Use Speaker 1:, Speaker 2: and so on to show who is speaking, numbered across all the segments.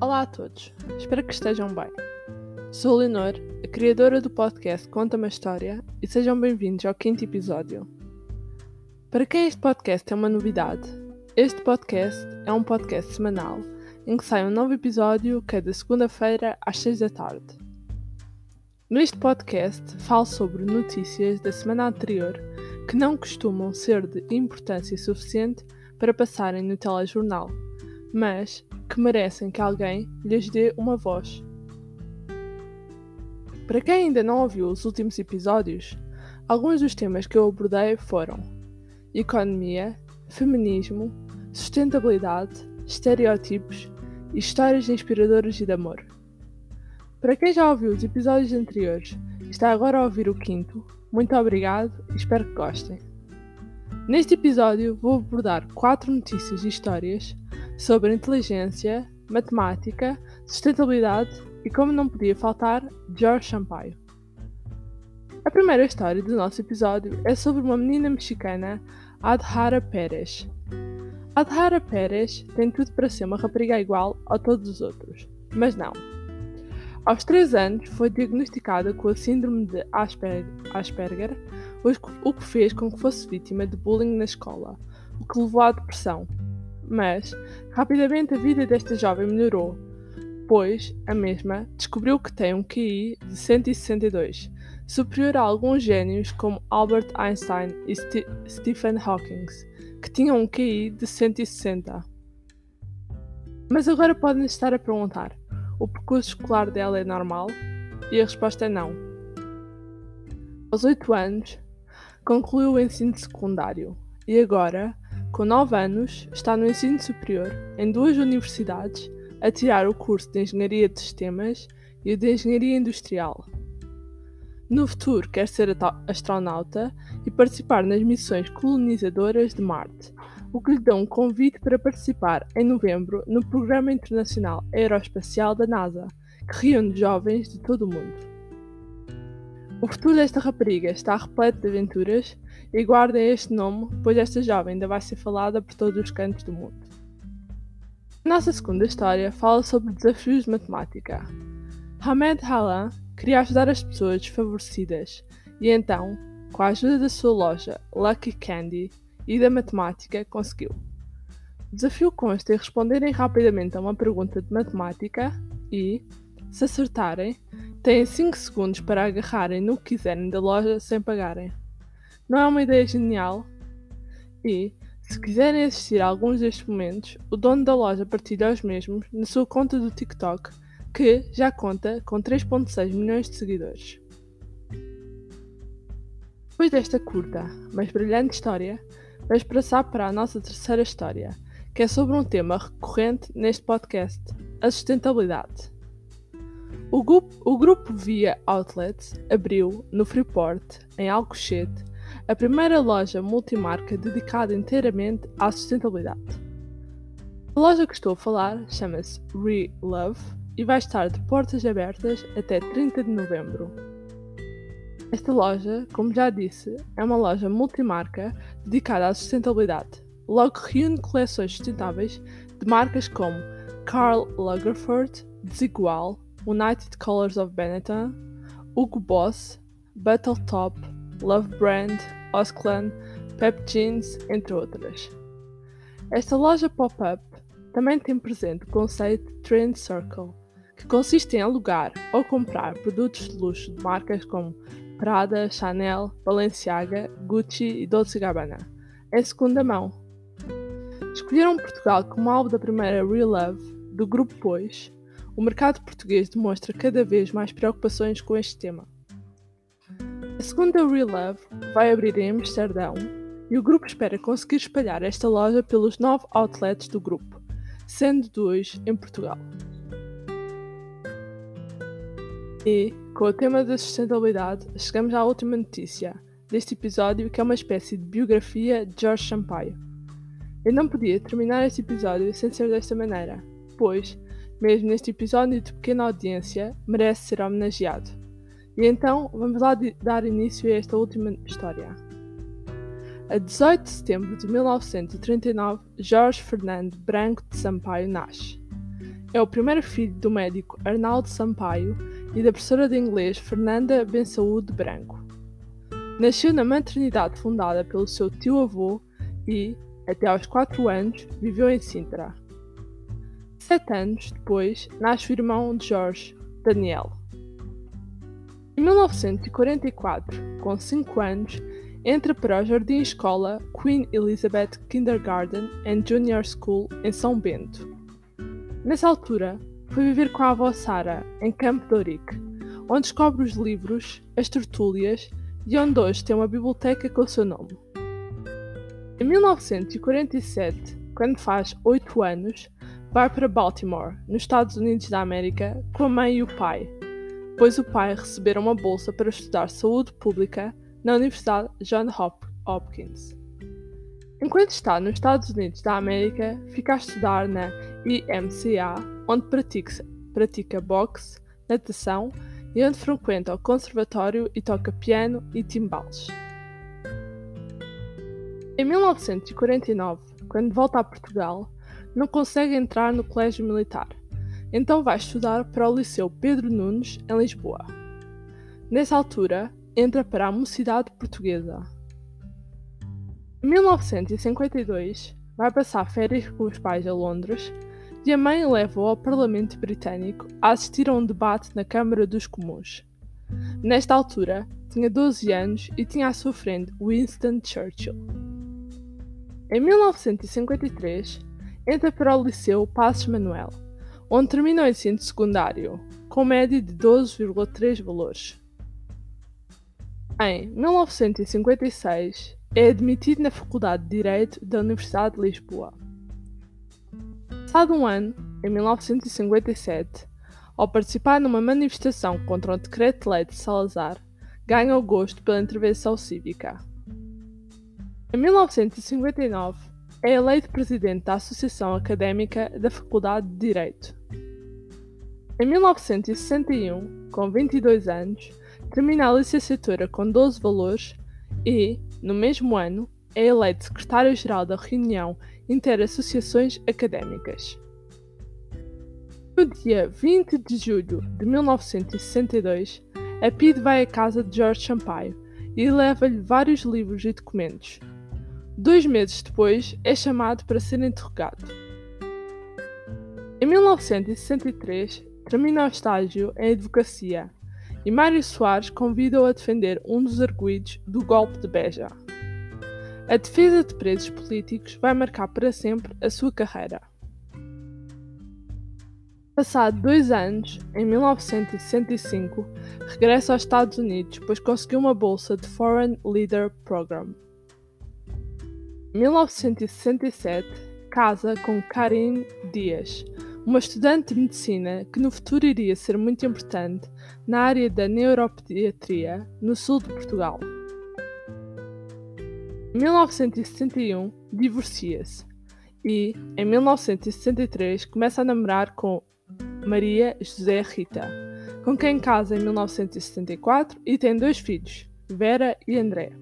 Speaker 1: Olá a todos, espero que estejam bem. Sou Leonor, a criadora do podcast Conta uma História, e sejam bem-vindos ao quinto episódio. Para quem este podcast é uma novidade, este podcast é um podcast semanal em que sai um novo episódio cada segunda-feira às seis da tarde. Neste podcast falo sobre notícias da semana anterior que não costumam ser de importância suficiente para passarem no telejornal, mas que merecem que alguém lhes dê uma voz. Para quem ainda não ouviu os últimos episódios, alguns dos temas que eu abordei foram economia, feminismo, sustentabilidade, estereótipos e histórias inspiradoras e de amor. Para quem já ouviu os episódios anteriores e está agora a ouvir o quinto, muito obrigado e espero que gostem. Neste episódio vou abordar quatro notícias e histórias sobre inteligência, matemática, sustentabilidade e, como não podia faltar, George Sampaio. A primeira história do nosso episódio é sobre uma menina mexicana, Adhara Pérez. Adhara Pérez tem tudo para ser uma rapariga igual a todos os outros, mas não. Aos 3 anos foi diagnosticada com a síndrome de Asperger, o que fez com que fosse vítima de bullying na escola, o que levou à depressão, mas rapidamente a vida desta jovem melhorou, pois a mesma descobriu que tem um QI de 162, superior a alguns gênios como Albert Einstein e St Stephen Hawking, que tinham um QI de 160. Mas agora podem estar a perguntar: o percurso escolar dela é normal? E a resposta é não. Aos 8 anos, concluiu o ensino secundário e agora com 9 anos, está no ensino superior em duas universidades a tirar o curso de Engenharia de Sistemas e o de Engenharia Industrial. No futuro, quer ser astronauta e participar nas missões colonizadoras de Marte, o que lhe dá um convite para participar em novembro no Programa Internacional Aeroespacial da NASA, que reúne jovens de todo o mundo. O futuro desta rapariga está repleto de aventuras e guardem este nome, pois esta jovem ainda vai ser falada por todos os cantos do mundo. A nossa segunda história fala sobre desafios de matemática. Hamed Halan queria ajudar as pessoas desfavorecidas e então, com a ajuda da sua loja Lucky Candy e da matemática, conseguiu. O desafio consta em responderem rapidamente a uma pergunta de matemática e, se acertarem, Têm 5 segundos para agarrarem no que quiserem da loja sem pagarem. Não é uma ideia genial? E, se quiserem assistir a alguns destes momentos, o dono da loja partilha os mesmos na sua conta do TikTok, que já conta com 3.6 milhões de seguidores. Depois desta curta, mas brilhante história, vamos passar para a nossa terceira história, que é sobre um tema recorrente neste podcast: a sustentabilidade. O grupo, o grupo Via Outlets abriu, no Freeport, em Alcochete, a primeira loja multimarca dedicada inteiramente à sustentabilidade. A loja que estou a falar chama-se Re-Love e vai estar de portas abertas até 30 de novembro. Esta loja, como já disse, é uma loja multimarca dedicada à sustentabilidade. Logo reúne coleções sustentáveis de marcas como Karl Lagerfeld, Desigual, United Colors of Benetton, Hugo Boss, Battletop, Love Brand, Osclan, Pep Jeans, entre outras. Esta loja pop-up também tem presente o conceito Trend Circle, que consiste em alugar ou comprar produtos de luxo de marcas como Prada, Chanel, Balenciaga, Gucci e Dolce Gabbana, em segunda mão. Escolheram Portugal como alvo da primeira Real Love do grupo Pois, o mercado português demonstra cada vez mais preocupações com este tema. A segunda Real Love vai abrir em Amsterdão e o grupo espera conseguir espalhar esta loja pelos nove outlets do grupo, sendo dois em Portugal. E, com o tema da sustentabilidade, chegamos à última notícia deste episódio, que é uma espécie de biografia de George Sampaio. Eu não podia terminar este episódio sem ser desta maneira, pois mesmo neste episódio de pequena audiência, merece ser homenageado. E então vamos lá dar início a esta última história. A 18 de setembro de 1939, Jorge Fernando Branco de Sampaio nasce. é o primeiro filho do médico Arnaldo Sampaio e da professora de inglês Fernanda Bensaúde Branco. Nasceu na maternidade fundada pelo seu tio-avô e, até aos 4 anos, viveu em Sintra. Sete anos depois, nasce o irmão de Jorge, Daniel. Em 1944, com 5 anos, entra para o jardim-escola Queen Elizabeth Kindergarten and Junior School em São Bento. Nessa altura, foi viver com a avó Sara, em Campo de onde descobre os livros, as tertúlias e onde hoje tem uma biblioteca com o seu nome. Em 1947, quando faz 8 anos, vai para Baltimore, nos Estados Unidos da América, com a mãe e o pai, pois o pai receberam uma bolsa para estudar saúde pública na Universidade John Hopkins. Enquanto está nos Estados Unidos da América, fica a estudar na IMCA, onde pratica, pratica boxe, natação e onde frequenta o conservatório e toca piano e timbales. Em 1949, quando volta a Portugal, não consegue entrar no colégio militar, então vai estudar para o Liceu Pedro Nunes, em Lisboa. Nessa altura, entra para a Mocidade Portuguesa. Em 1952, vai passar férias com os pais a Londres e a mãe leva-o ao Parlamento Britânico a assistir a um debate na Câmara dos Comuns. Nesta altura, tinha 12 anos e tinha a sua frente Winston Churchill. Em 1953, entra para o Liceu Passos Manuel, onde termina o ensino secundário, com média de 12,3 valores. Em 1956, é admitido na Faculdade de Direito da Universidade de Lisboa. Passado um ano, em 1957, ao participar numa manifestação contra o decreto-lei de Salazar, ganha o gosto pela intervenção cívica. Em 1959, é eleito presidente da Associação Académica da Faculdade de Direito. Em 1961, com 22 anos, termina a licenciatura com 12 valores e, no mesmo ano, é eleito secretário-geral da Reunião Interassociações Académicas. No dia 20 de julho de 1962, a PID vai à casa de Jorge Sampaio e leva-lhe vários livros e documentos, Dois meses depois, é chamado para ser interrogado. Em 1963, termina o estágio em advocacia e Mário Soares convida-o a defender um dos arguídos do golpe de Beja. A defesa de presos políticos vai marcar para sempre a sua carreira. Passado dois anos, em 1965, regressa aos Estados Unidos, pois conseguiu uma bolsa de Foreign Leader Program. 1967, casa com Karin Dias, uma estudante de medicina que no futuro iria ser muito importante na área da neuropediatria no sul de Portugal. Em 1961, divorcia-se e, em 1963, começa a namorar com Maria José Rita, com quem casa em 1974 e tem dois filhos, Vera e André.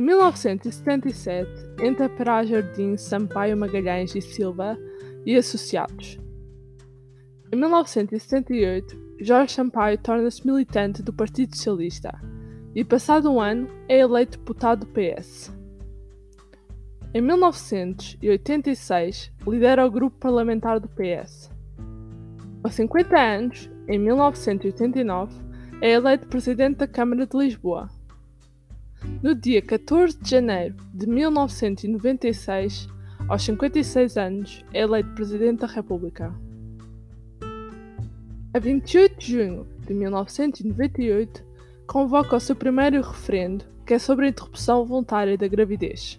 Speaker 1: Em 1977, entra para a Jardim Sampaio Magalhães e Silva e Associados. Em 1978, Jorge Sampaio torna-se militante do Partido Socialista e, passado um ano, é eleito deputado do PS. Em 1986, lidera o grupo parlamentar do PS. Aos 50 anos, em 1989, é eleito presidente da Câmara de Lisboa. No dia 14 de janeiro de 1996, aos 56 anos, é eleito Presidente da República. A 28 de junho de 1998, convoca o seu primeiro referendo, que é sobre a interrupção voluntária da gravidez.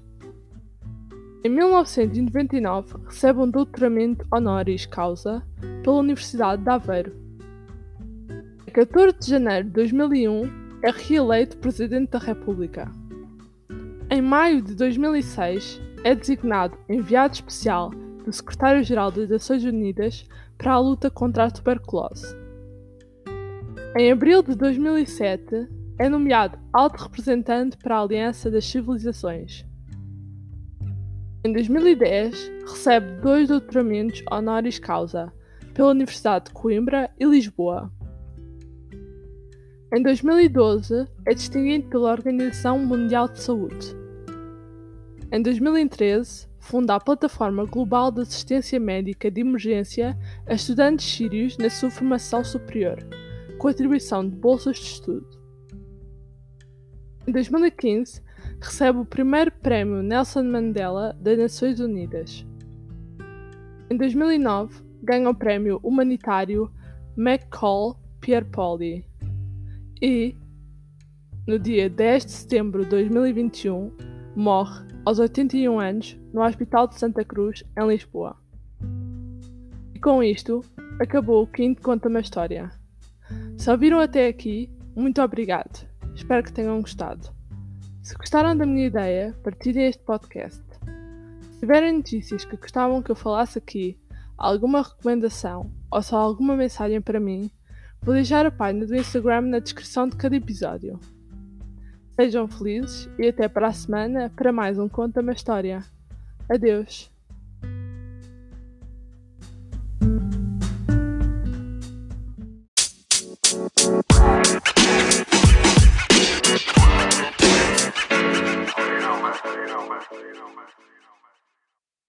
Speaker 1: Em 1999, recebe um doutoramento honoris causa pela Universidade de Aveiro. A 14 de janeiro de 2001, é reeleito Presidente da República. Em maio de 2006, é designado enviado especial do Secretário-Geral das Nações Unidas para a luta contra a tuberculose. Em abril de 2007, é nomeado Alto Representante para a Aliança das Civilizações. Em 2010, recebe dois doutoramentos honoris causa pela Universidade de Coimbra e Lisboa. Em 2012, é distinguido pela Organização Mundial de Saúde. Em 2013, funda a Plataforma Global de Assistência Médica de Emergência a estudantes sírios na sua formação superior, com atribuição de bolsas de estudo. Em 2015, recebe o primeiro prémio Nelson Mandela das Nações Unidas. Em 2009, ganha o prémio humanitário McCall Pierpoli. E, no dia 10 de setembro de 2021, morre aos 81 anos no Hospital de Santa Cruz, em Lisboa. E com isto, acabou o quinto Conta uma História. Se ouviram até aqui, muito obrigado. Espero que tenham gostado. Se gostaram da minha ideia, partilhem este podcast. Se tiverem notícias que gostavam que eu falasse aqui, alguma recomendação ou só alguma mensagem para mim, vou deixar a página do Instagram na descrição de cada episódio. Sejam felizes e até para a semana para mais um Conta uma História. Adeus!